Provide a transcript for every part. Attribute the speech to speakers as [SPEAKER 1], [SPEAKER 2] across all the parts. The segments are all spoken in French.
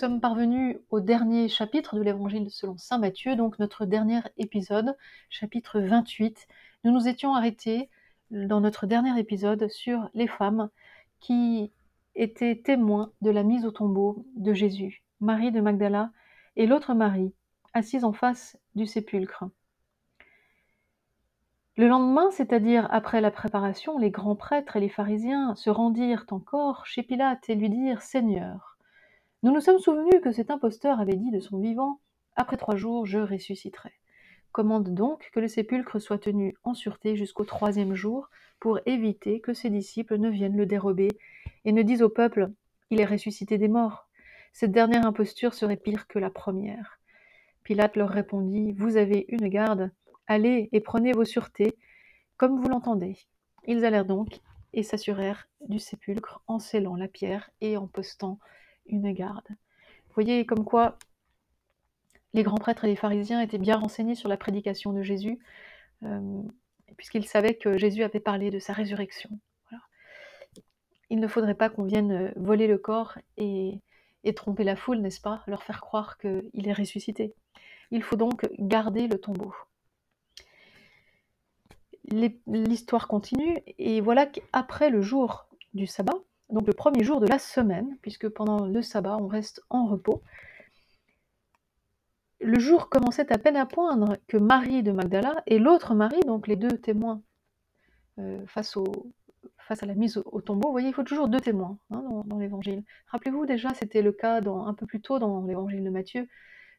[SPEAKER 1] Sommes parvenus au dernier chapitre de l'évangile selon saint Matthieu, donc notre dernier épisode, chapitre 28. Nous nous étions arrêtés dans notre dernier épisode sur les femmes qui étaient témoins de la mise au tombeau de Jésus, Marie de Magdala et l'autre Marie, assise en face du sépulcre. Le lendemain, c'est-à-dire après la préparation, les grands prêtres et les pharisiens se rendirent encore chez Pilate et lui dirent Seigneur, nous nous sommes souvenus que cet imposteur avait dit de son vivant Après trois jours, je ressusciterai. Commande donc que le sépulcre soit tenu en sûreté jusqu'au troisième jour pour éviter que ses disciples ne viennent le dérober et ne disent au peuple Il est ressuscité des morts. Cette dernière imposture serait pire que la première. Pilate leur répondit Vous avez une garde, allez et prenez vos sûretés, comme vous l'entendez. Ils allèrent donc et s'assurèrent du sépulcre en scellant la pierre et en postant une garde. Vous voyez comme quoi les grands prêtres et les pharisiens étaient bien renseignés sur la prédication de Jésus, euh, puisqu'ils savaient que Jésus avait parlé de sa résurrection. Il ne faudrait pas qu'on vienne euh, voler le corps et, et tromper la foule, n'est-ce pas? Leur faire croire qu'il est ressuscité. Il faut donc garder le tombeau. L'histoire continue, et voilà qu'après le jour du sabbat, donc le premier jour de la semaine, puisque pendant le sabbat, on reste en repos. Le jour commençait à peine à poindre que Marie de Magdala et l'autre Marie, donc les deux témoins euh, face, à la mise au, tombeau, vous voyez, il faut toujours deux témoins hein, dans, l'évangile. Rappelez-vous déjà, c'était le cas un peu plus tôt dans l'évangile de Matthieu.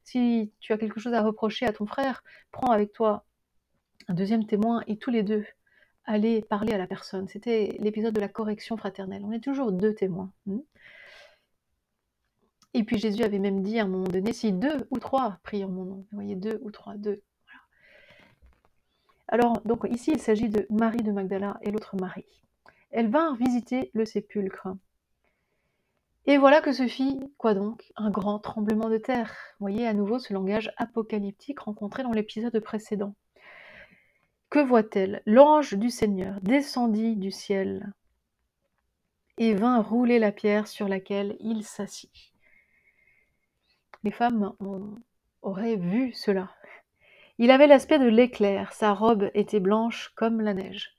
[SPEAKER 1] Si tu as quelque chose à reprocher à ton frère, prends avec toi un deuxième témoin et tous les deux aller parler à la personne. C'était l'épisode de la correction fraternelle. On est toujours deux témoins. Hmm. Et puis Jésus avait même dit à un moment donné, si deux ou trois prient en mon nom, vous voyez, deux ou trois, deux. Alors, donc ici, il s'agit de Marie de Magdala et l'autre Marie. Elles vinrent visiter le sépulcre. Et voilà que se fit, quoi donc Un grand tremblement de terre. Vous voyez à nouveau ce langage apocalyptique rencontré dans l'épisode précédent. Que voit-elle? L'ange du Seigneur descendit du ciel et vint rouler la pierre sur laquelle il s'assit. Les femmes auraient vu cela. Il avait l'aspect de l'éclair, sa robe était blanche comme la neige.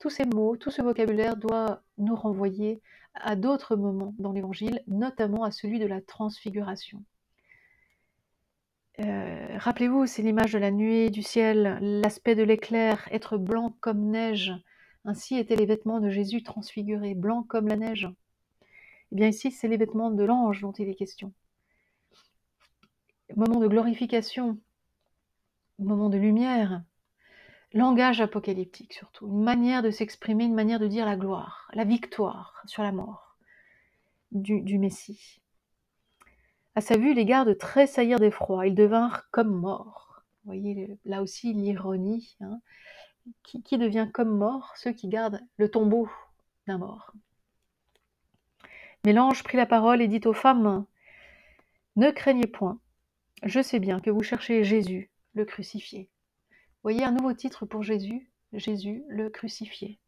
[SPEAKER 1] Tous ces mots, tout ce vocabulaire doit nous renvoyer à d'autres moments dans l'Évangile, notamment à celui de la transfiguration. Euh, rappelez-vous, c'est l'image de la nuée, du ciel, l'aspect de l'éclair, être blanc comme neige. Ainsi étaient les vêtements de Jésus transfigurés, blancs comme la neige. Eh bien ici, c'est les vêtements de l'ange dont il est question. Moment de glorification, moment de lumière, langage apocalyptique surtout, une manière de s'exprimer, une manière de dire la gloire, la victoire sur la mort du Messie. À sa vue, les gardes tressaillirent d'effroi, ils devinrent comme morts. Vous voyez là aussi l'ironie. Hein. Qui, devient comme mort? Ceux qui gardent le tombeau d'un mort. Mais l'ange prit la parole et dit aux femmes Ne craignez point, je sais bien que vous cherchez Jésus, le crucifié. Voyez un nouveau titre pour Jésus, Jésus le crucifié.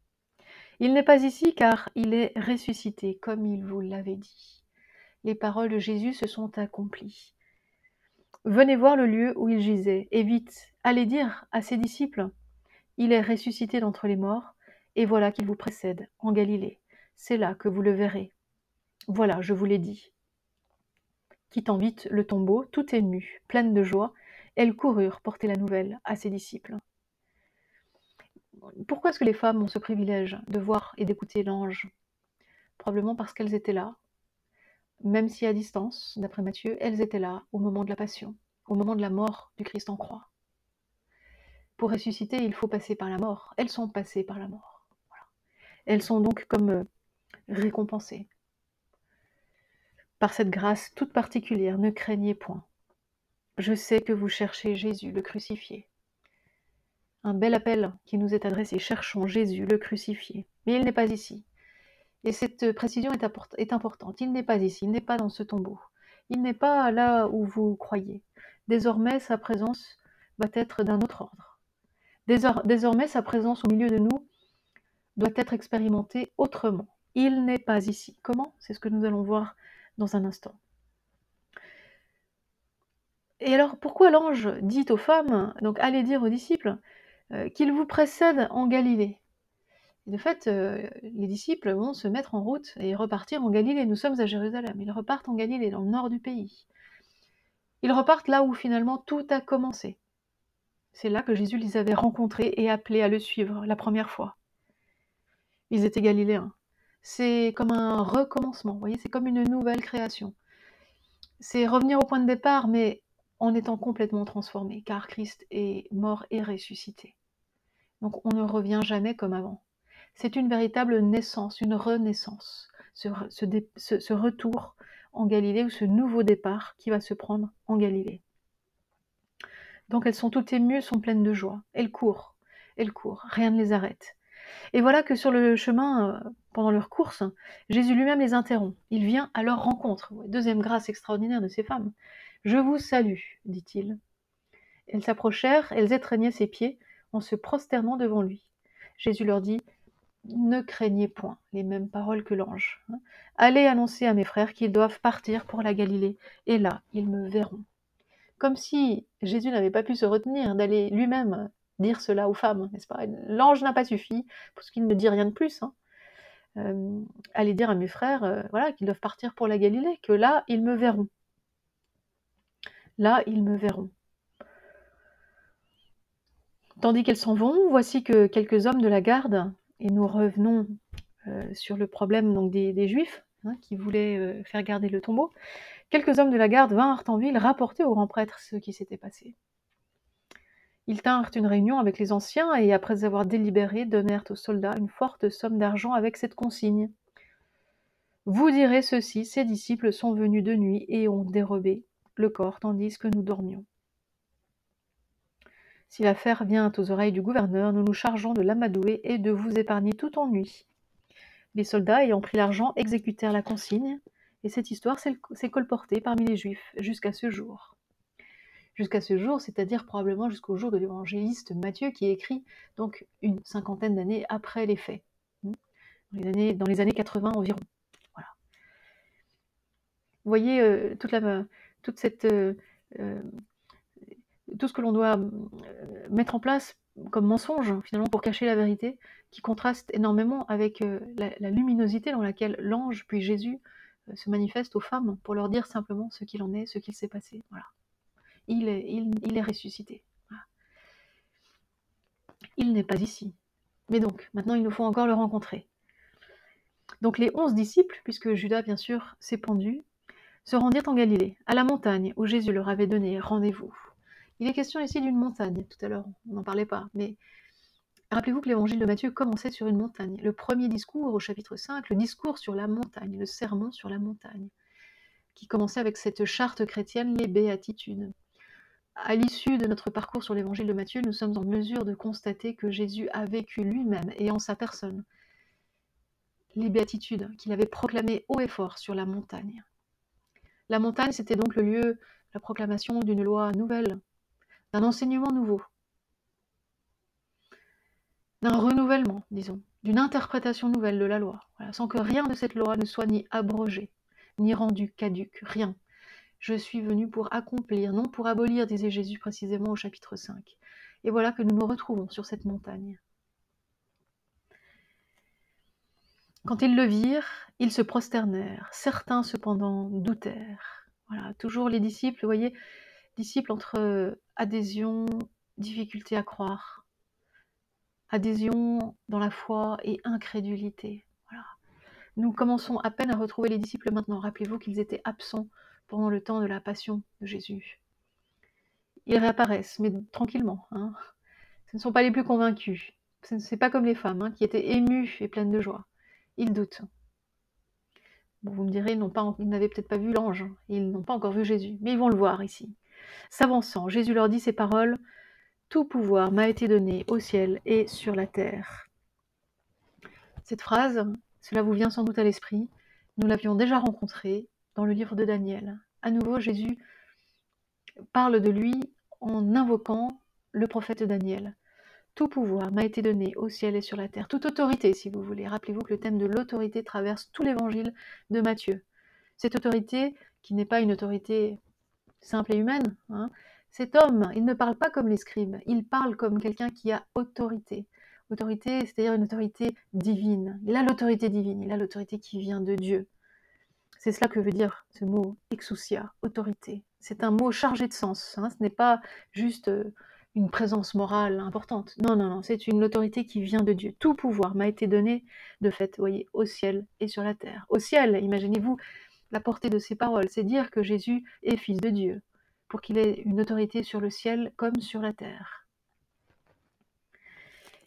[SPEAKER 1] Il n'est pas ici car il est ressuscité, comme il vous l'avait dit les paroles de Jésus se sont accomplies. Venez voir le lieu où il gisait, et vite, allez dire à ses disciples, il est ressuscité d'entre les morts, et voilà qu'il vous précède, en Galilée. C'est là que vous le verrez. Voilà, je vous l'ai dit. Quittant vite le tombeau, tout émue, pleine de joie, elles coururent porter la nouvelle à ses disciples. Pourquoi est-ce que les femmes ont ce privilège de voir et d'écouter l'ange? Probablement parce qu'elles étaient là, même si à distance, d'après Matthieu, elles étaient là au moment de la passion, au moment de la mort du Christ en croix. Pour ressusciter, il faut passer par la mort. Elles sont passées par la mort. Elles sont donc comme euh, récompensées. Par cette grâce toute particulière, ne craignez point. Je sais que vous cherchez Jésus, le crucifié. Un bel appel qui nous est adressé. Cherchons Jésus, le crucifié. Mais il n'est pas ici. Et cette précision est, importante. Il n'est pas ici, il n'est pas dans ce tombeau. Il n'est pas là où vous croyez. Désormais, sa présence va être d'un autre ordre. Désormais, sa présence au milieu de nous doit être expérimentée autrement. Il n'est pas ici. Comment? C'est ce que nous allons voir dans un instant. Et alors, pourquoi l'ange dit aux femmes, donc allez dire aux disciples, euh, qu'ils vous précèdent en Galilée? De fait, euh, les disciples vont se mettre en route et repartir en Galilée. Nous sommes à Jérusalem. Ils repartent en Galilée, dans le nord du pays. Ils repartent là où finalement tout a commencé. C'est là que Jésus les avait rencontrés et appelés à le suivre la première fois. Ils étaient galiléens. C'est comme un recommencement, vous voyez, c'est comme une nouvelle création. C'est revenir au point de départ, mais en étant complètement transformé, car Christ est mort et ressuscité. Donc on ne revient jamais comme avant. C'est une véritable naissance, une renaissance, ce, retour en Galilée ou ce nouveau départ qui va se prendre en Galilée. Donc elles sont toutes émues, sont pleines de joie. Elles courent, elles courent, rien ne les arrête. Et voilà que sur le chemin, euh, pendant leur course, Jésus lui-même les interrompt. Il vient à leur rencontre. Deuxième grâce extraordinaire de ces femmes. Je vous salue, dit-il. Elles s'approchèrent, elles étreignaient ses pieds en se prosternant devant lui. Jésus leur dit Ne craignez point, les mêmes paroles que l'ange. Hein. Allez annoncer à mes frères qu'ils doivent partir pour la Galilée, et là, ils me verront. Comme si Jésus n'avait pas pu se retenir d'aller lui-même dire cela aux femmes, n'est-ce pas? L'ange n'a pas suffi, parce qu'il ne dit rien de plus. Hein. Euh, allez dire à mes frères euh, voilà, qu'ils doivent partir pour la Galilée, que là, ils me verront. Là, ils me verront. Tandis qu'elles s'en vont, voici que quelques hommes de la garde, et nous revenons euh, sur le problème des, Juifs hein, qui voulaient euh, faire garder le tombeau, quelques hommes de la garde vinrent en ville rapporter au grand prêtre ce qui s'était passé. Ils tinrent une réunion avec les anciens et, après avoir délibéré, donnèrent aux soldats une forte somme d'argent avec cette consigne. Vous direz ceci, ces disciples sont venus de nuit et ont dérobé le corps tandis que nous dormions. Si l'affaire vient aux oreilles du gouverneur, nous nous chargeons de l'amadouer et de vous épargner tout ennui. Les soldats, ayant pris l'argent, exécutèrent la consigne, et cette histoire s'est colportée parmi les Juifs jusqu'à ce jour. Jusqu'à ce jour, c'est-à-dire probablement jusqu'au jour de l'évangéliste Matthieu qui écrit donc une cinquantaine d'années après les faits, dans les années, dans les années 80 environ. Voilà. Vous voyez euh, toute cette, euh, euh, tout ce que l'on doit euh, mettre en place comme mensonge, finalement, pour cacher la vérité, qui contraste énormément avec la, luminosité dans laquelle l'ange, puis Jésus, se manifeste aux femmes pour leur dire simplement ce qu'il en est, ce qu'il s'est passé. Voilà. Il est, il, est ressuscité. Il n'est pas ici. Mais donc, maintenant, il nous faut encore le rencontrer. Donc les onze disciples, puisque Judas, bien sûr, s'est pendu, se rendirent en Galilée, à la montagne où Jésus leur avait donné rendez-vous. Il est question ici d'une montagne, tout à l'heure on n'en parlait pas, mais rappelez-vous que l'évangile de Matthieu commençait sur une montagne. Le premier discours au chapitre 5, le discours sur la montagne, le sermon sur la montagne, qui commençait avec cette charte chrétienne, les béatitudes. À l'issue de notre parcours sur l'évangile de Matthieu, nous sommes en mesure de constater que Jésus a vécu lui-même et en sa personne les béatitudes qu'il avait proclamées haut et fort sur la montagne. La montagne, c'était donc le lieu, la proclamation d'une loi nouvelle, d'un enseignement nouveau, d'un renouvellement, disons, d'une interprétation nouvelle de la loi, sans que rien de cette loi ne soit ni abrogé, ni rendu caduque, rien. Je suis venu pour accomplir, non pour abolir, disait Jésus précisément au chapitre 5. Et voilà que nous nous retrouvons sur cette montagne. Quand ils le virent, ils se prosternèrent. Certains cependant doutèrent. Voilà, toujours les disciples, vous voyez, disciples entre adhésion, difficulté à croire, adhésion dans la foi et incrédulité. Voilà. Nous commençons à peine à retrouver les disciples maintenant. Rappelez-vous qu'ils étaient absents pendant le temps de la passion de Jésus. Ils réapparaissent, mais tranquillement. Hein. Ce ne sont pas les plus convaincus. Ce n'est pas comme les femmes hein, qui étaient émues et pleines de joie ils doutent. Vous me direz, ils, n'avaient peut-être pas vu l'ange, ils n'ont pas encore vu Jésus, mais ils vont le voir ici. S'avançant, Jésus leur dit ces paroles Tout pouvoir m'a été donné au ciel et sur la terre. Cette phrase, cela vous vient sans doute à l'esprit, nous l'avions déjà rencontrée dans le livre de Daniel. À nouveau, Jésus parle de lui en invoquant le prophète Daniel. Tout pouvoir m'a été donné au ciel et sur la terre, toute autorité si vous voulez. Rappelez-vous que le thème de l'autorité traverse tout l'évangile de Matthieu. Cette autorité, qui n'est pas une autorité simple et humaine. hein. Cet homme, il ne parle pas comme les scribes, il parle comme quelqu'un qui a autorité. Autorité, c'est-à-dire une autorité divine. Il a l'autorité divine, il a l'autorité qui vient de Dieu. C'est cela que veut dire ce mot exousia, autorité. C'est un mot chargé de sens. hein. Ce n'est pas juste euh, une présence morale importante. Non, non, non, c'est une autorité qui vient de Dieu. Tout pouvoir m'a été donné de fait, voyez, au ciel et sur la terre. Au ciel, imaginez-vous la portée de ces paroles, c'est dire que Jésus est fils de Dieu, pour qu'il ait une autorité sur le ciel comme sur la terre.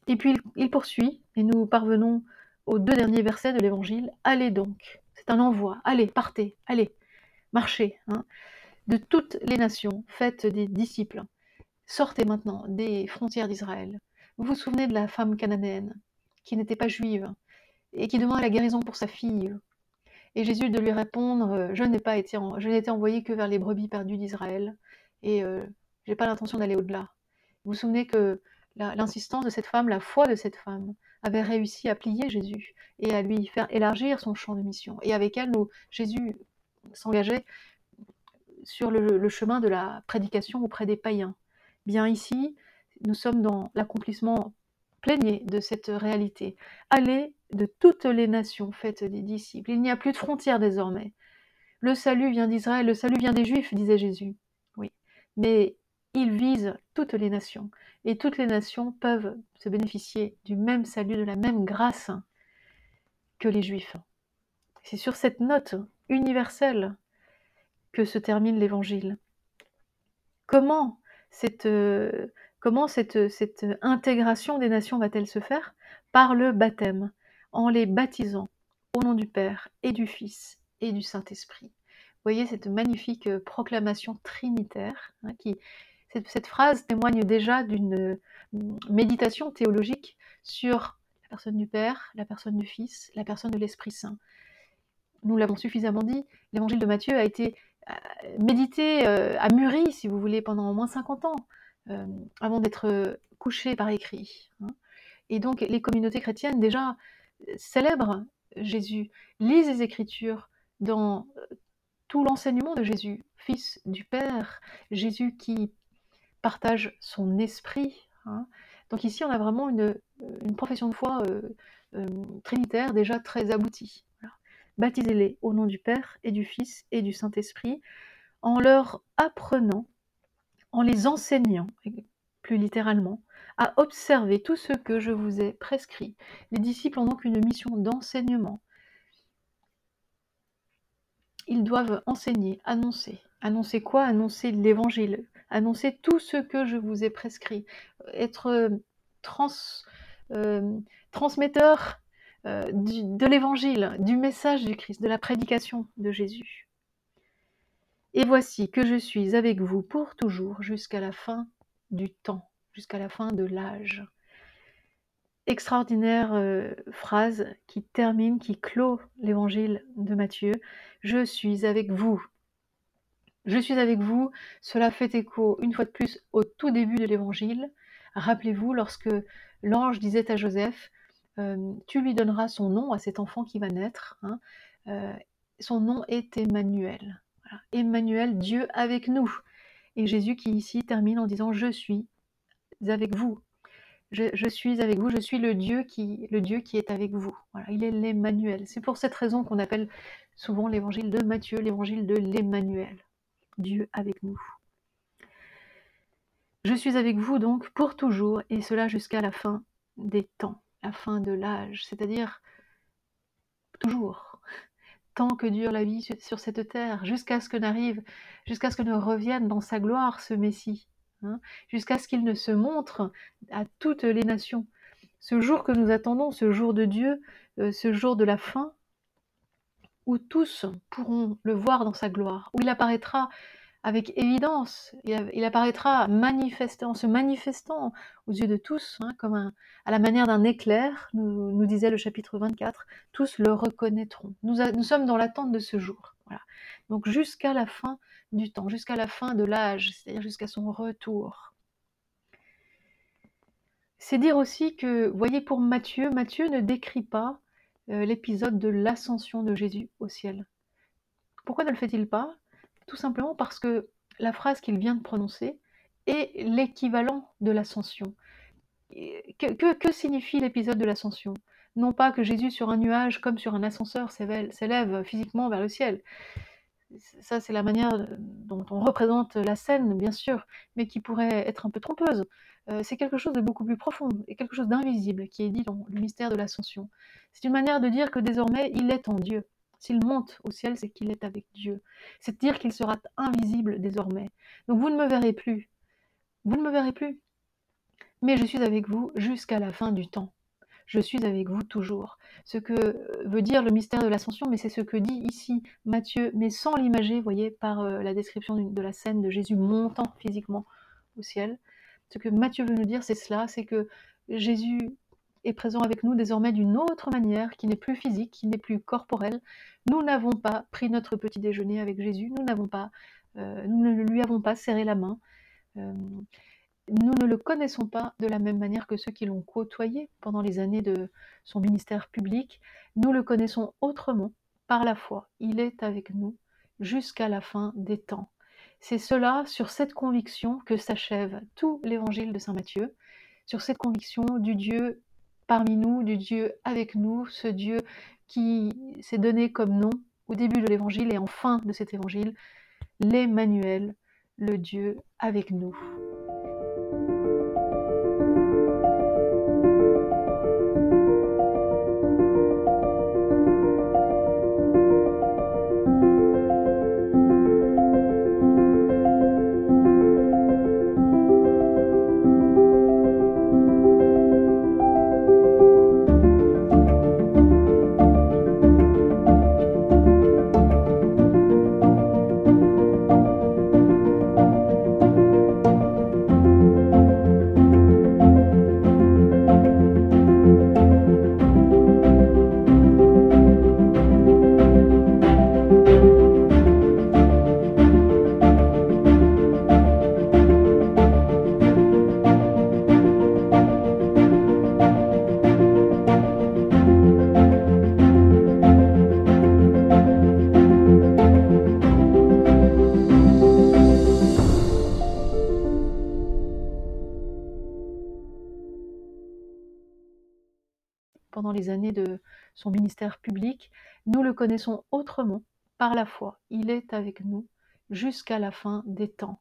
[SPEAKER 1] Et puis il, poursuit, et nous parvenons aux deux derniers versets de l'Évangile. Allez donc, c'est un envoi, allez, partez, allez, marchez. hein. De toutes les nations, faites des disciples. Sortez maintenant des frontières d'Israël. Vous vous souvenez de la femme cananéenne, qui n'était pas juive, et qui demande la guérison pour sa fille. Et Jésus de lui répondre, euh, je n'ai pas été, envoyé que vers les brebis perdues d'Israël, et euh, j'ai pas l'intention d'aller au-delà. Vous vous souvenez que l'insistance de cette femme, la foi de cette femme, avait réussi à plier Jésus et à lui faire élargir son champ de mission. Et avec elle, Jésus s'engageait sur le chemin de la prédication auprès des païens. Bien ici, nous sommes dans l'accomplissement pleiné de cette réalité. Allez de toutes les nations, faites des disciples. Il n'y a plus de frontières désormais. Le salut vient d'Israël, le salut vient des Juifs, disait Jésus. Oui, mais il vise toutes les nations. Et toutes les nations peuvent se bénéficier du même salut, de la même grâce que les Juifs. C'est sur cette note universelle que se termine l'Évangile. Comment cette, euh, comment cette, cette intégration des nations va-t-elle se faire? Par le baptême, en les baptisant au nom du Père et du Fils et du Saint-Esprit. Voyez cette magnifique euh, proclamation trinitaire hein, qui, cette, phrase témoigne déjà d'une euh, méditation théologique sur la personne du Père, la personne du Fils, la personne de l'Esprit Saint. Nous l'avons suffisamment dit, l'évangile de Matthieu a été euh, médité, euh, a si vous voulez, pendant au moins 50 ans, euh, avant d'être euh, couché par écrit. hein. Et donc les communautés chrétiennes déjà euh, célèbrent Jésus, lisent les Écritures dans tout l'enseignement de Jésus, Fils du Père, Jésus qui partage son esprit. hein. Donc ici, on a vraiment une, une profession de foi trinitaire déjà très aboutie. Baptisez-les au nom du Père et du Fils et du Saint-Esprit, en leur apprenant, en les enseignant, plus littéralement, à observer tout ce que je vous ai prescrit. Les disciples ont donc une mission d'enseignement. Ils doivent enseigner, annoncer. Annoncer quoi? Annoncer l'évangile, annoncer tout ce que je vous ai prescrit. Être euh, euh, transmetteur euh, de l'évangile, du message du Christ, de la prédication de Jésus. Et voici que je suis avec vous pour toujours jusqu'à la fin du temps, jusqu'à la fin de l'âge. Extraordinaire euh, phrase qui termine, qui clôt l'évangile de Matthieu. Je suis avec vous. Je suis avec vous. Cela fait écho, une fois de plus, au tout début de l'évangile. Rappelez-vous, lorsque l'ange disait à Joseph, euh, tu lui donneras son nom à cet enfant qui va naître. hein. Euh, son nom est Emmanuel. Emmanuel, Dieu avec nous. Et Jésus qui ici termine en disant, je suis avec vous. Je, suis avec vous, je suis le Dieu qui, le Dieu qui est avec vous. Il est l'Emmanuel. C'est pour cette raison qu'on appelle souvent l'évangile de Matthieu l'évangile de l'Emmanuel. Dieu avec nous. Je suis avec vous donc pour toujours, et cela jusqu'à la fin des temps, la fin de l'âge, c'est-à-dire toujours, tant que dure la vie sur- cette terre, jusqu'à ce que n'arrive, jusqu'à ce que ne revienne dans sa gloire ce Messie, hein, jusqu'à ce qu'il ne se montre à toutes les nations. Ce jour que nous attendons, ce jour de Dieu, euh, ce jour de la fin, où tous pourront le voir dans sa gloire, où il apparaîtra avec évidence, il, apparaîtra en se manifestant aux yeux de tous, hein, comme à la manière d'un éclair, nous, disait le chapitre 24, tous le reconnaîtront. Nous, sommes dans l'attente de ce jour. Donc jusqu'à la fin du temps, jusqu'à la fin de l'âge, c'est-à-dire jusqu'à son retour. C'est dire aussi que, voyez, pour Matthieu, Matthieu ne décrit pas euh, l'épisode de l'ascension de Jésus au ciel. Pourquoi ne le fait-il pas? Tout simplement parce que la phrase qu'il vient de prononcer est l'équivalent de l'ascension. Que, signifie l'épisode de l'ascension? Non pas que Jésus sur un nuage comme sur un ascenseur s'élève physiquement vers le ciel, ça c'est la manière dont on représente la scène, bien sûr, mais qui pourrait être un peu trompeuse. Euh, c'est quelque chose de beaucoup plus profond et quelque chose d'invisible qui est dit dans le mystère de l'ascension. C'est une manière de dire que désormais il est en Dieu. S'il monte au ciel, c'est qu'il est avec Dieu. C'est dire qu'il sera invisible désormais. Donc vous ne me verrez plus. Vous ne me verrez plus. Mais je suis avec vous jusqu'à la fin du temps je suis avec vous toujours. Ce que euh, veut dire le mystère de l'ascension, mais c'est ce que dit ici Matthieu, mais sans l'imager, voyez, par euh, la description de la scène de Jésus montant physiquement au ciel. Ce que Matthieu veut nous dire, c'est cela, c'est que Jésus est présent avec nous désormais d'une autre manière, qui n'est plus physique, qui n'est plus corporelle. Nous n'avons pas pris notre petit déjeuner avec Jésus, nous pas, euh, nous ne lui avons pas serré la main nous ne le connaissons pas de la même manière que ceux qui l'ont côtoyé pendant les années de son ministère public. Nous le connaissons autrement, par la foi. Il est avec nous jusqu'à la fin des temps. C'est cela, sur cette conviction, que s'achève tout l'évangile de Saint Matthieu, sur cette conviction du Dieu parmi nous, du Dieu avec nous, ce Dieu qui s'est donné comme nom au début de l'évangile et en fin de cet évangile, l'Emmanuel, le Dieu avec nous. Son ministère public, nous le connaissons autrement, par la foi. Il est avec nous jusqu'à la fin des temps.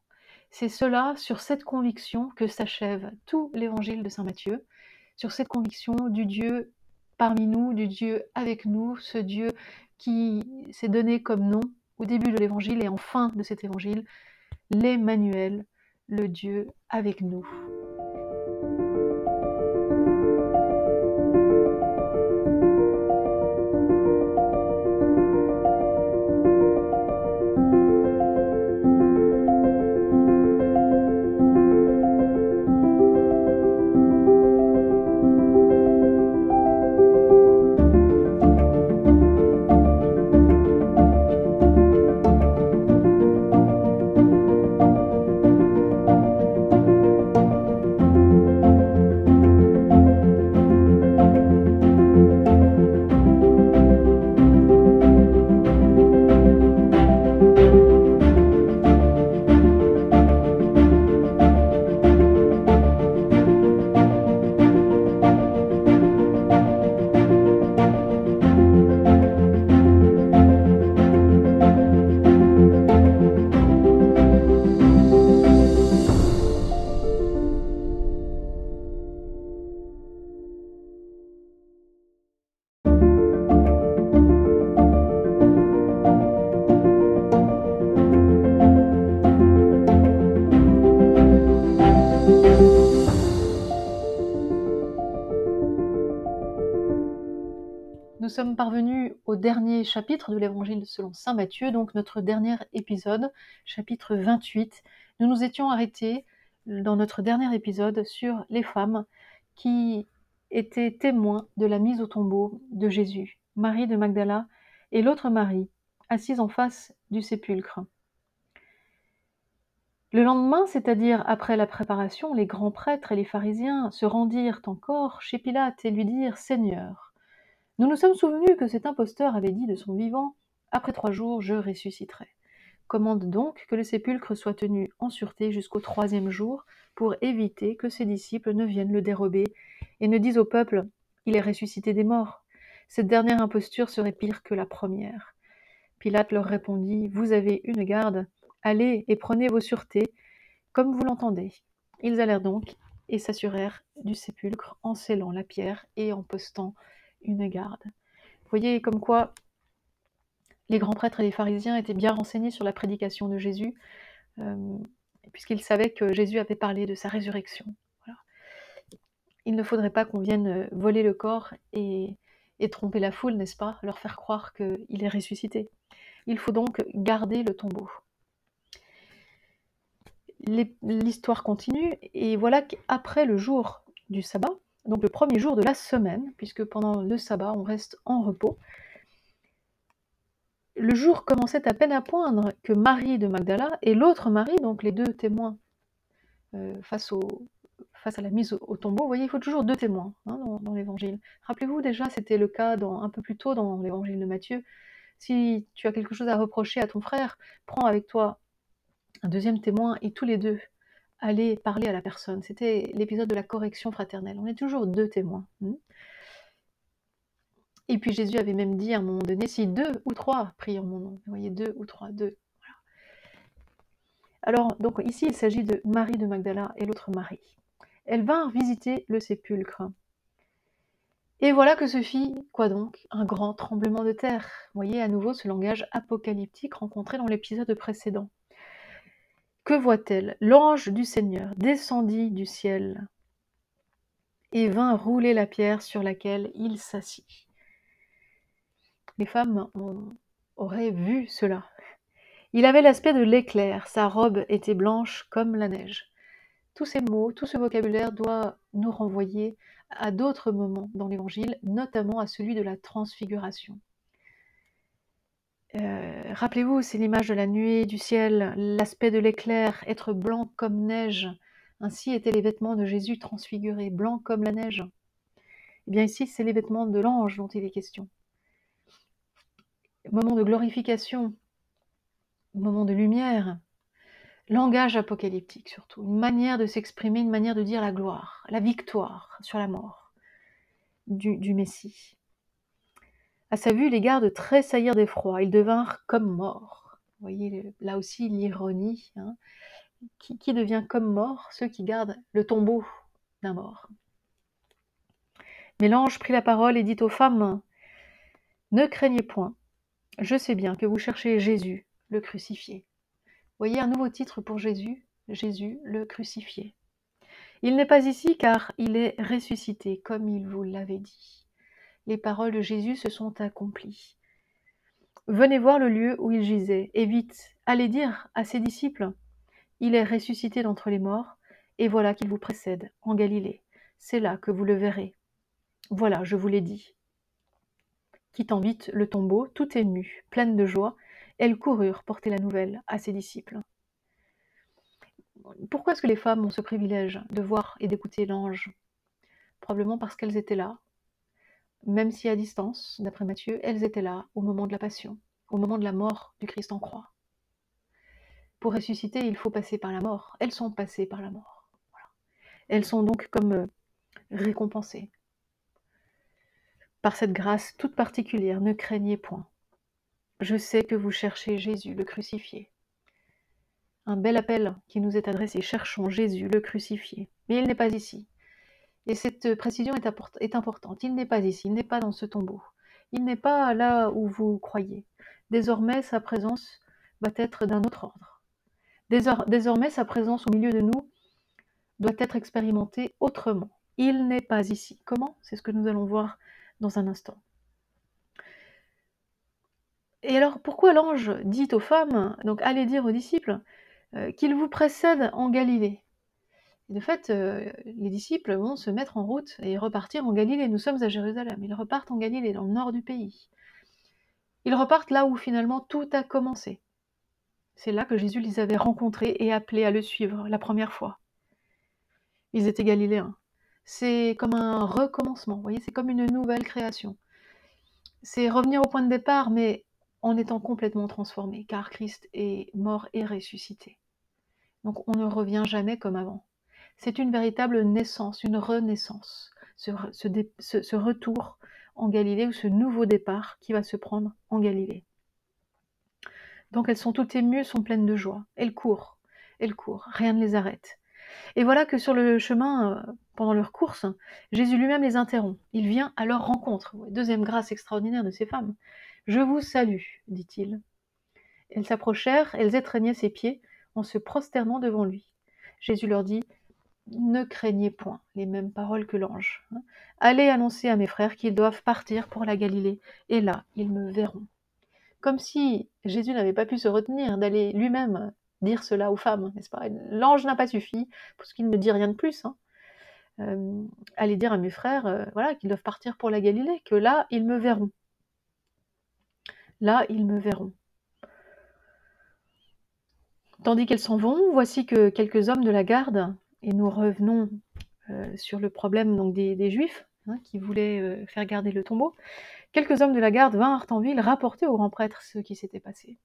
[SPEAKER 1] C'est cela, sur cette conviction, que s'achève tout l'évangile de Saint Matthieu, sur cette conviction du Dieu parmi nous, du Dieu avec nous, ce Dieu qui s'est donné comme nom au début de l'évangile et en fin de cet évangile, l'Emmanuel, le Dieu avec nous. Sommes parvenus au dernier chapitre de l'évangile selon saint Matthieu, donc notre dernier épisode, chapitre 28. Nous nous étions arrêtés dans notre dernier épisode sur les femmes qui étaient témoins de la mise au tombeau de Jésus, Marie de Magdala et l'autre Marie, assise en face du sépulcre. Le lendemain, c'est-à-dire après la préparation, les grands prêtres et les pharisiens se rendirent encore chez Pilate et lui dirent Seigneur, nous nous sommes souvenus que cet imposteur avait dit de son vivant Après trois jours, je ressusciterai. commande donc que le sépulcre soit tenu en sûreté jusqu'au troisième jour pour éviter que ses disciples ne viennent le dérober et ne disent au peuple Il est ressuscité des morts. Cette dernière imposture serait pire que la première. Pilate leur répondit Vous avez une garde, allez et prenez vos sûretés, comme vous l'entendez. Ils allèrent donc et s'assurèrent du sépulcre en scellant la pierre et en postant une garde. Vous voyez comme quoi les grands prêtres et les pharisiens étaient bien renseignés sur la prédication de Jésus, euh, puisqu'ils savaient que Jésus avait parlé de sa résurrection. Il ne faudrait pas qu'on vienne euh, voler le corps et, et tromper la foule, n'est-ce pas? Leur faire croire qu'il est ressuscité. Il faut donc garder le tombeau. L'histoire continue, et voilà qu'après le jour du sabbat, donc le premier jour de la semaine, puisque pendant le sabbat on reste en repos, le jour commençait à peine à poindre que Marie de Magdala et l'autre Marie, donc les deux témoins euh, face, à la mise au, tombeau, vous voyez, il faut toujours deux témoins hein, dans, l'évangile. Rappelez-vous déjà, c'était le cas un peu plus tôt dans l'évangile de Matthieu. Si tu as quelque chose à reprocher à ton frère, prends avec toi un deuxième témoin et tous les deux allez parler à la personne. C'était l'épisode de la correction fraternelle. On est toujours deux témoins. Hmm. Et puis Jésus avait même dit à un moment donné, si deux ou trois prient en mon nom, vous voyez, deux ou trois, deux. Alors, donc ici, il s'agit de Marie de Magdala et l'autre Marie. Elles vinrent visiter le sépulcre. Et voilà que se fit, quoi donc, un grand tremblement de terre. Vous voyez à nouveau ce langage apocalyptique rencontré dans l'épisode précédent. Que voit-elle? L'ange du Seigneur descendit du ciel et vint rouler la pierre sur laquelle il s'assit les femmes auraient vu cela. Il avait l'aspect de l'éclair, sa robe était blanche comme la neige. Tous ces mots, tout ce vocabulaire doit nous renvoyer à d'autres moments dans l'Évangile, notamment à celui de la transfiguration. Euh, rappelez-vous, c'est l'image de la nuée, du ciel, l'aspect de l'éclair, être blanc comme neige. Ainsi étaient les vêtements de Jésus transfigurés, blancs comme la neige. Eh bien ici, c'est les vêtements de l'ange dont il est question moment de glorification, moment de lumière, langage apocalyptique surtout, une manière de s'exprimer, une manière de dire la gloire, la victoire sur la mort du, Messie. Sa vue, les gardes tressaillirent d'effroi, ils devinrent comme morts. Vous voyez là aussi l'ironie. Hein. qui, qui devient comme mort? Ceux qui gardent le tombeau d'un mort. Mais l'ange prit la parole et dit aux femmes, Ne craignez point, je sais bien que vous cherchez Jésus, le crucifié. Voyez un nouveau titre pour Jésus, Jésus le crucifié. Il n'est pas ici car il est ressuscité, comme il vous l'avait dit. Les paroles de Jésus se sont accomplies. Venez voir le lieu où il gisait, et vite, allez dire à ses disciples, il est ressuscité d'entre les morts, et voilà qu'il vous précède, en Galilée. C'est là que vous le verrez. Voilà, je vous l'ai dit quittant vite le tombeau, tout émue, pleine de joie, elles coururent porter la nouvelle à ses disciples. Pourquoi est-ce que les femmes ont ce privilège de voir et d'écouter l'ange? Probablement parce qu'elles étaient là, même si à distance, d'après Matthieu, elles étaient là au moment de la passion, au moment de la mort du Christ en croix. Pour ressusciter, il faut passer par la mort. Elles sont passées par la mort. Elles sont donc comme euh, récompensées, par cette grâce toute particulière, ne craignez point. Je sais que vous cherchez Jésus, le crucifié. Un bel appel qui nous est adressé. Cherchons Jésus, le crucifié. Mais il n'est pas ici. Et cette précision est, importante. Il n'est pas ici, il n'est pas dans ce tombeau. Il n'est pas là où vous croyez. Désormais, sa présence va être d'un autre ordre. Désormais, sa présence au milieu de nous doit être expérimentée autrement. Il n'est pas ici. Comment? C'est ce que nous allons voir dans un instant. Et alors, pourquoi l'ange dit aux femmes, donc allez dire aux disciples, euh, qu'ils vous précèdent en Galilée? De fait, euh, les disciples vont se mettre en route et repartir en Galilée. Nous sommes à Jérusalem. Ils repartent en Galilée, dans le nord du pays. Ils repartent là où finalement tout a commencé. C'est là que Jésus les avait rencontrés et appelés à le suivre la première fois. Ils étaient galiléens c'est comme un recommencement, vous voyez, c'est comme une nouvelle création. C'est revenir au point de départ, mais en étant complètement transformé, car Christ est mort et ressuscité. Donc on ne revient jamais comme avant. C'est une véritable naissance, une renaissance, ce, retour en Galilée ou ce nouveau départ qui va se prendre en Galilée. Donc elles sont toutes émues, sont pleines de joie. Elles courent, elles courent, rien ne les arrête. Et voilà que sur le chemin, euh, pendant leur course, Jésus lui-même les interrompt. Il vient à leur rencontre. Deuxième grâce extraordinaire de ces femmes. Je vous salue, dit-il. Elles s'approchèrent, elles étreignaient ses pieds en se prosternant devant lui. Jésus leur dit Ne craignez point, les mêmes paroles que l'ange. Hein. Allez annoncer à mes frères qu'ils doivent partir pour la Galilée, et là, ils me verront. Comme si Jésus n'avait pas pu se retenir d'aller lui-même dire cela aux femmes, n'est-ce pas? L'ange n'a pas suffi, parce qu'il ne dit rien de plus. Hein. Euh, aller dire à mes frères euh, voilà, qu'ils doivent partir pour la Galilée, que là, ils me verront. Là, ils me verront. Tandis qu'elles s'en vont, voici que quelques hommes de la garde, et nous revenons euh, sur le problème donc, des, Juifs hein, qui voulaient faire garder le tombeau, quelques hommes de la garde vinrent en ville rapporter au grand prêtre ce qui s'était passé.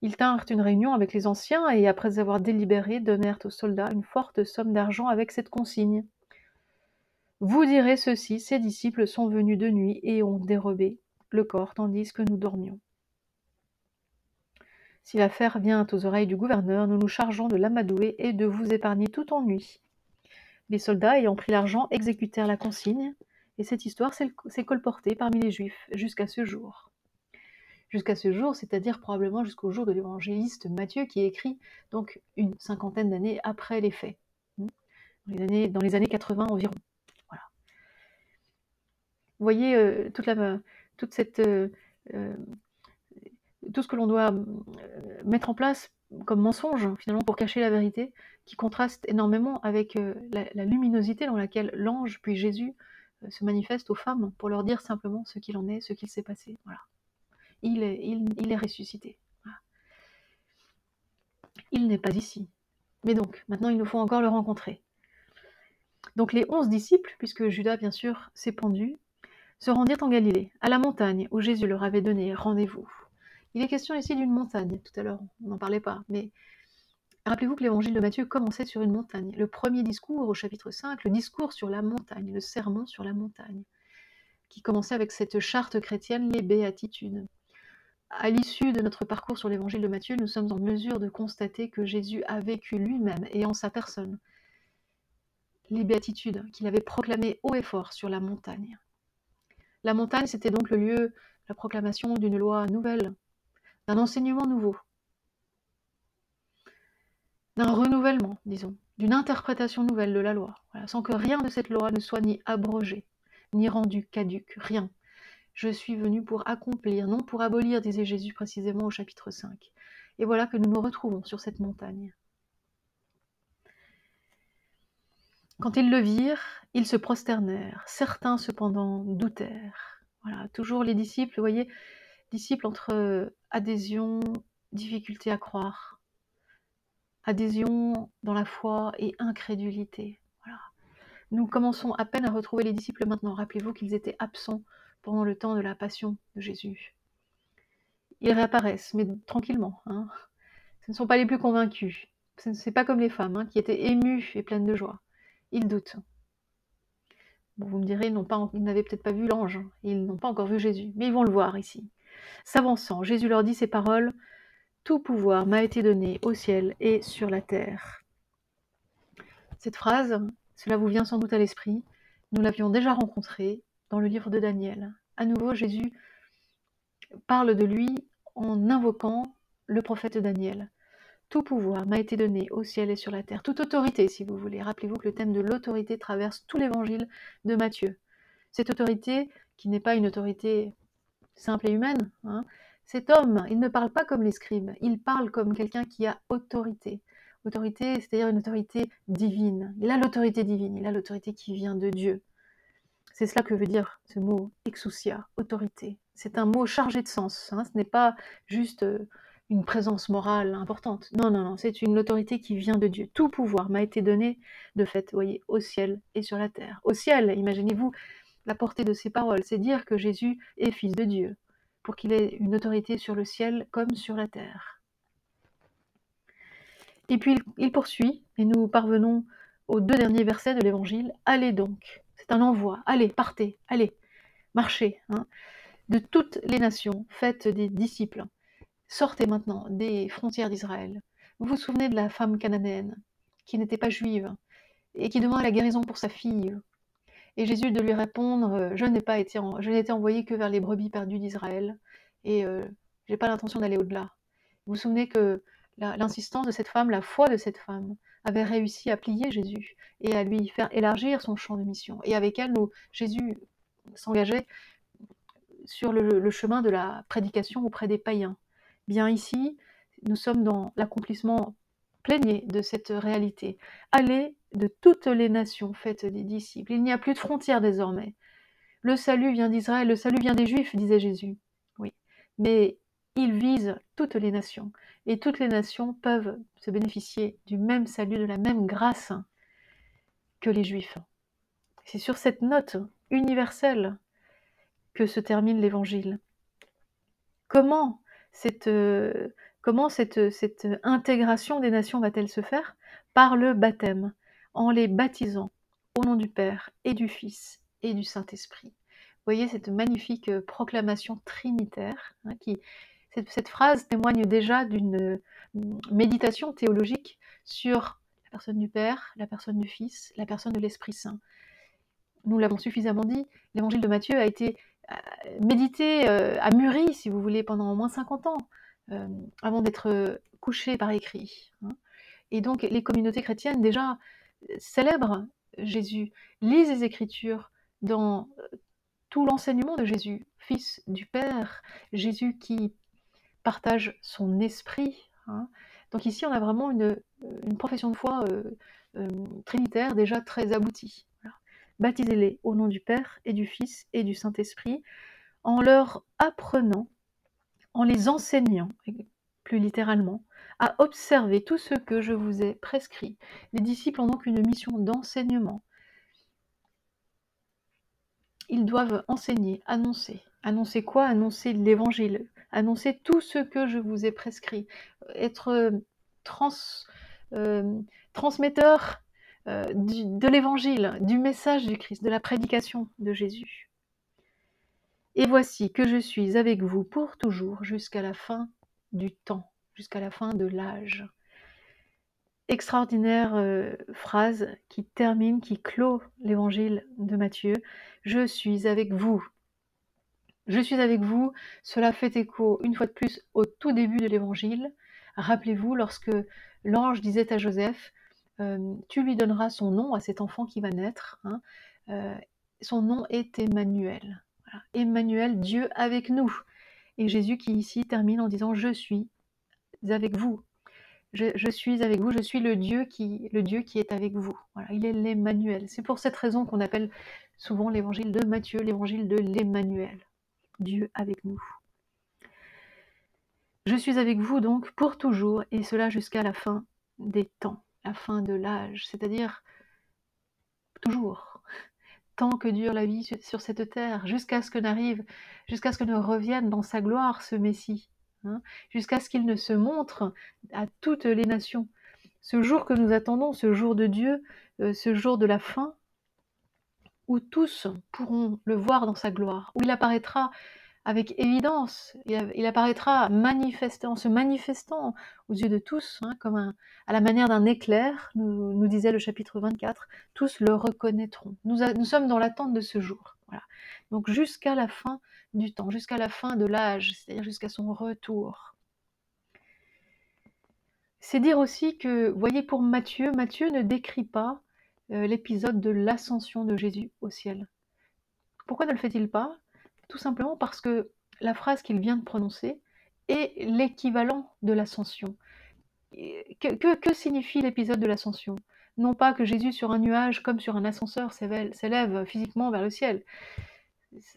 [SPEAKER 1] Ils tinrent une réunion avec les anciens et, après avoir délibéré, donnèrent aux soldats une forte somme d'argent avec cette consigne. Vous direz ceci, ces disciples sont venus de nuit et ont dérobé le corps tandis que nous dormions. Si l'affaire vient aux oreilles du gouverneur, nous nous chargeons de l'amadouer et de vous épargner tout ennui. Les soldats, ayant pris l'argent, exécutèrent la consigne, et cette histoire s'est colportée parmi les Juifs jusqu'à ce jour jusqu'à ce jour, c'est-à-dire probablement jusqu'au jour de l'évangéliste Matthieu qui écrit donc une cinquantaine d'années après les faits, dans les années, dans les années 80 environ. Voilà. Vous voyez euh, toute cette, euh, euh, tout ce que l'on doit mettre en place comme mensonge finalement pour cacher la vérité, qui contraste énormément avec la, la, luminosité dans laquelle l'ange puis Jésus se manifeste aux femmes pour leur dire simplement ce qu'il en est, ce qu'il s'est passé. Voilà il est, il, est ressuscité. Il n'est pas ici. Mais donc, maintenant, il nous faut encore le rencontrer. Donc les onze disciples, puisque Judas, bien sûr, s'est pendu, se rendirent en Galilée, à la montagne où Jésus leur avait donné rendez-vous. Il est question ici d'une montagne. Tout à l'heure, on n'en parlait pas. Mais rappelez-vous que l'évangile de Matthieu commençait sur une montagne. Le premier discours au chapitre 5, le discours sur la montagne, le sermon sur la montagne, qui commençait avec cette charte chrétienne, les béatitudes. À l'issue de notre parcours sur l'évangile de Matthieu, nous sommes en mesure de constater que Jésus a vécu lui-même et en sa personne les béatitudes qu'il avait proclamées haut et fort sur la montagne. La montagne, c'était donc le lieu la proclamation d'une loi nouvelle, d'un enseignement nouveau, d'un renouvellement, disons, d'une interprétation nouvelle de la loi, sans que rien de cette loi ne soit ni abrogé, ni rendu caduque, rien. Je suis venu pour accomplir, non pour abolir, disait Jésus précisément au chapitre 5. Et voilà que nous nous retrouvons sur cette montagne. Quand ils le virent, ils se prosternèrent. Certains cependant doutèrent. Voilà, toujours les disciples, vous voyez, disciples entre adhésion, difficulté à croire, adhésion dans la foi et incrédulité. Voilà. Nous commençons à peine à retrouver les disciples maintenant. Rappelez-vous qu'ils étaient absents pendant le temps de la passion de Jésus. Ils réapparaissent, mais tranquillement. Hein. Ce ne sont pas les plus convaincus. Ce n'est pas comme les femmes, hein, qui étaient émues et pleines de joie. Ils doutent. Vous me direz, ils n'avaient peut-être pas vu l'ange, ils n'ont pas encore vu Jésus, mais ils vont le voir ici. S'avançant, Jésus leur dit ces paroles Tout pouvoir m'a été donné au ciel et sur la terre. Cette phrase, cela vous vient sans doute à l'esprit, nous l'avions déjà rencontrée dans le livre de Daniel. À nouveau, Jésus parle de lui en invoquant le prophète Daniel. Tout pouvoir m'a été donné au ciel et sur la terre, toute autorité si vous voulez. Rappelez-vous que le thème de l'autorité traverse tout l'évangile de Matthieu. Cette autorité, qui n'est pas une autorité simple et humaine, hein, cet homme, il ne parle pas comme les scribes, il parle comme quelqu'un qui a autorité. Autorité, c'est-à-dire une autorité divine. Il a l'autorité divine, il a l'autorité qui vient de Dieu. C'est cela que veut dire ce mot exousia, autorité. C'est un mot chargé de sens. Hein. Ce n'est pas juste euh, une présence morale importante. Non, non, non, c'est une autorité qui vient de Dieu. Tout pouvoir m'a été donné, de fait, voyez, au ciel et sur la terre. Au ciel, imaginez-vous la portée de ces paroles, c'est dire que Jésus est fils de Dieu. pour qu'il ait une autorité sur le ciel comme sur la terre. Et puis il poursuit, et nous parvenons aux deux derniers versets de l'Évangile. Allez donc, c'est un envoi, allez, partez, allez, marchez. Hein. De toutes les nations, faites des disciples. Sortez maintenant des frontières d'Israël. Vous vous souvenez de la femme cananéenne qui n'était pas juive et qui demande la guérison pour sa fille. Et Jésus de lui répondre euh, Je n'ai pas été, je été envoyé que vers les brebis perdues d'Israël et euh, je n'ai pas l'intention d'aller au-delà. Vous vous souvenez que l'insistance de cette femme, la foi de cette femme, avait réussi à plier Jésus et à lui faire élargir son champ de mission. Et avec elle, Jésus s'engageait sur le, chemin de la prédication auprès des païens. Bien ici, nous sommes dans l'accomplissement pleiné de cette réalité. Allez de toutes les nations, faites des disciples. Il n'y a plus de frontières désormais. Le salut vient d'Israël, le salut vient des Juifs, disait Jésus. Oui, mais il vise toutes les nations. Et toutes les nations peuvent se bénéficier du même salut, de la même grâce que les Juifs. C'est sur cette note universelle que se termine l'Évangile. Comment cette, euh, comment cette, cette intégration des nations va-t-elle se faire? Par le baptême, en les baptisant au nom du Père et du Fils et du Saint-Esprit. Vous voyez cette magnifique proclamation trinitaire hein, qui, cette, phrase témoigne déjà d'une euh, méditation théologique sur la personne du Père, la personne du Fils, la personne de l'Esprit Saint. Nous l'avons suffisamment dit, l'évangile de Matthieu a été euh, médité, euh, a si vous voulez, pendant au moins 50 ans, avant d'être couché par écrit. Hein. Et donc les communautés chrétiennes déjà célèbrent Jésus, lisent les Écritures dans tout l'enseignement de Jésus, Fils du Père, Jésus qui partage son esprit. Hein. Donc ici, on a vraiment une, profession de foi euh, euh, trinitaire déjà très aboutie. Baptisez-les au nom du Père et du Fils et du Saint-Esprit, en leur apprenant, en les enseignant, plus littéralement, à observer tout ce que je vous ai prescrit. Les disciples ont donc une mission d'enseignement. Ils doivent enseigner, annoncer. Annoncer quoi? Annoncer l'évangile, annoncer tout ce que je vous ai prescrit, être euh, trans, euh, transmetteur euh, de l'évangile, du message du Christ, de la prédication de Jésus. Et voici que je suis avec vous pour toujours jusqu'à la fin du temps, jusqu'à la fin de l'âge. Extraordinaire phrase qui termine, qui clôt l'évangile de Matthieu. Je suis avec vous je suis avec vous, cela fait écho une fois de plus au tout début de l'évangile. Rappelez-vous lorsque l'ange disait à Joseph, euh, tu lui donneras son nom à cet enfant qui va naître. Hein. Euh, son nom est Emmanuel. Emmanuel, Dieu avec nous. Et Jésus qui ici termine en disant, je suis avec vous. Je, suis avec vous, je suis le Dieu qui, est avec vous. Il est l'Emmanuel. C'est pour cette raison qu'on appelle souvent l'évangile de Matthieu l'évangile de l'Emmanuel. Dieu avec nous. Je suis avec vous donc pour toujours, et cela jusqu'à la fin des temps, la fin de l'âge, c'est-à-dire toujours, tant que dure la vie sur cette terre, jusqu'à ce que n'arrive, jusqu'à ce que ne revienne dans sa gloire ce Messie, hein, jusqu'à ce qu'il ne se montre à toutes les nations. Ce jour que nous attendons, ce jour de Dieu, euh, ce jour de la fin, où tous pourront le voir dans sa gloire, où il apparaîtra avec évidence, il, apparaîtra en se manifestant aux yeux de tous, hein, comme à la manière d'un éclair, nous, disait le chapitre 24, tous le reconnaîtront. Nous, sommes dans l'attente de ce jour. Donc jusqu'à la fin du temps, jusqu'à la fin de l'âge, c'est-à-dire jusqu'à son retour. C'est dire aussi que, voyez, pour Matthieu, Matthieu ne décrit pas euh, l'épisode de l'ascension de Jésus au ciel. Pourquoi ne le fait-il pas? Tout simplement parce que la phrase qu'il vient de prononcer est l'équivalent de l'ascension. Que, signifie l'épisode de l'ascension? Non pas que Jésus sur un nuage comme sur un ascenseur s'élève physiquement vers le ciel.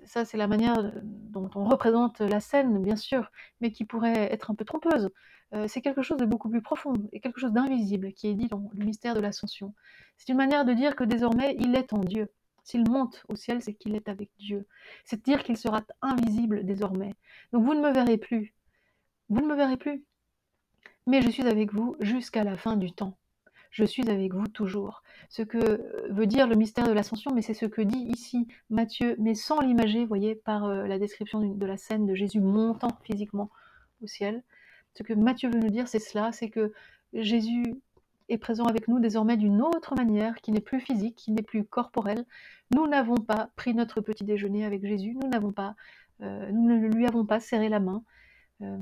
[SPEAKER 1] Ça, c'est la manière dont on représente la scène, bien sûr, mais qui pourrait être un peu trompeuse. Euh, c'est quelque chose de beaucoup plus profond et quelque chose d'invisible qui est dit dans le mystère de l'ascension. C'est une manière de dire que désormais il est en Dieu. S'il monte au ciel, c'est qu'il est avec Dieu. C'est dire qu'il sera invisible désormais. Donc vous ne me verrez plus. Vous ne me verrez plus. Mais je suis avec vous jusqu'à la fin du temps. Je suis avec vous toujours. Ce que veut dire le mystère de l'ascension, mais c'est ce que dit ici Matthieu, mais sans l'imager, voyez, par euh, la description de la scène de Jésus montant physiquement au ciel. Ce que Matthieu veut nous dire, c'est cela, c'est que Jésus est présent avec nous désormais d'une autre manière, qui n'est plus physique, qui n'est plus corporelle. Nous n'avons pas pris notre petit déjeuner avec Jésus, nous n'avons pas, euh, nous ne lui avons pas serré la main. Euh,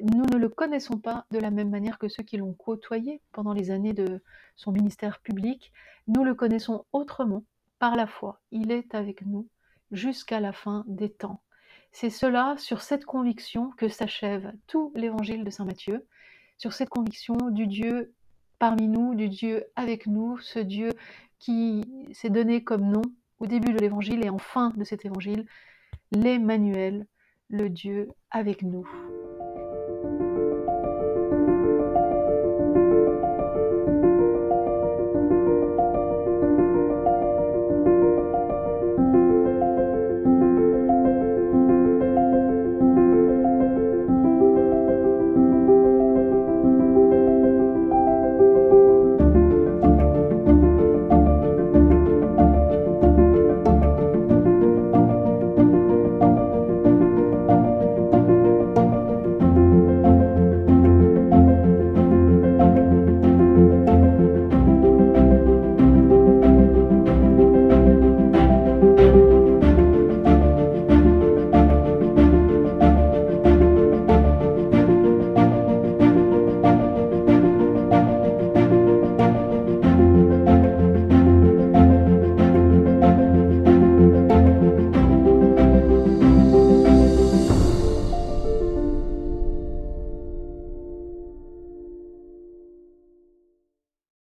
[SPEAKER 1] nous ne le connaissons pas de la même manière que ceux qui l'ont côtoyé pendant les années de son ministère public. Nous le connaissons autrement, par la foi. Il est avec nous jusqu'à la fin des temps. C'est cela, sur cette conviction, que s'achève tout l'évangile de Saint Matthieu, sur cette conviction du Dieu parmi nous, du Dieu avec nous, ce Dieu qui s'est donné comme nom au début de l'évangile et en fin de cet évangile, l'Emmanuel, le Dieu avec nous.